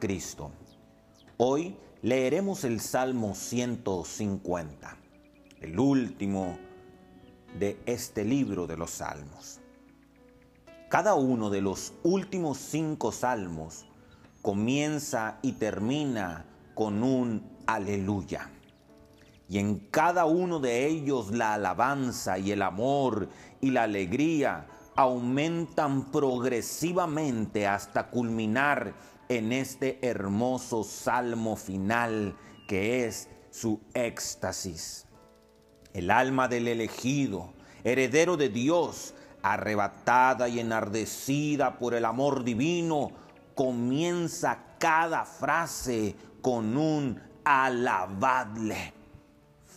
Cristo. Hoy leeremos el Salmo 150, el último de este libro de los Salmos. Cada uno de los últimos cinco salmos comienza y termina con un aleluya. Y en cada uno de ellos la alabanza y el amor y la alegría aumentan progresivamente hasta culminar en este hermoso salmo final que es su éxtasis. El alma del elegido, heredero de Dios, arrebatada y enardecida por el amor divino, comienza cada frase con un alabadle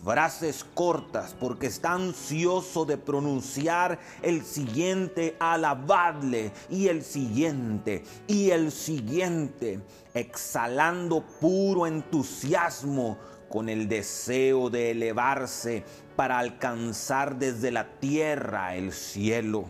frases cortas porque está ansioso de pronunciar el siguiente alabadle y el siguiente y el siguiente, exhalando puro entusiasmo con el deseo de elevarse para alcanzar desde la tierra el cielo.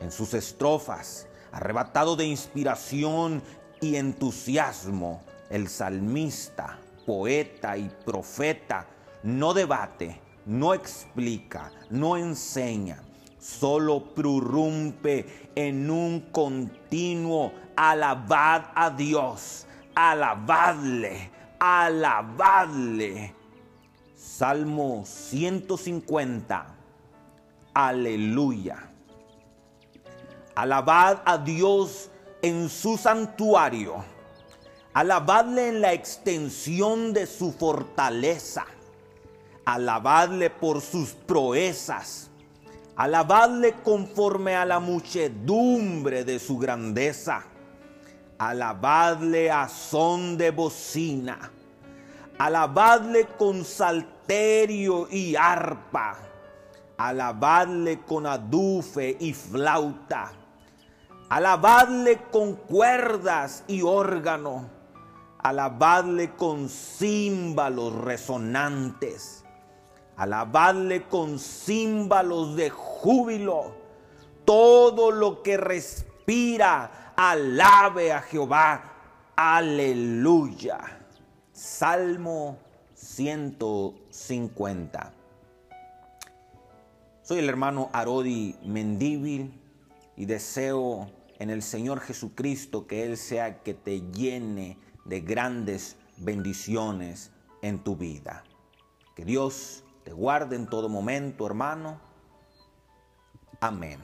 En sus estrofas, arrebatado de inspiración y entusiasmo, el salmista, poeta y profeta no debate, no explica, no enseña, solo prorrumpe en un continuo alabad a Dios, alabadle, alabadle. Salmo 150. Aleluya. Alabad a Dios en su santuario. Alabadle en la extensión de su fortaleza alabadle por sus proezas, alabadle conforme a la muchedumbre de su grandeza, alabadle a son de bocina, alabadle con salterio y arpa, alabadle con adufe y flauta, alabadle con cuerdas y órgano, alabadle con címbalos resonantes alabadle con címbalos de júbilo. Todo lo que respira, alabe a Jehová. Aleluya. Salmo 150. Soy el hermano Arodi Mendíbil y deseo en el Señor Jesucristo que Él sea que te llene de grandes bendiciones en tu vida. Que Dios te guarde en todo momento, hermano. Amén.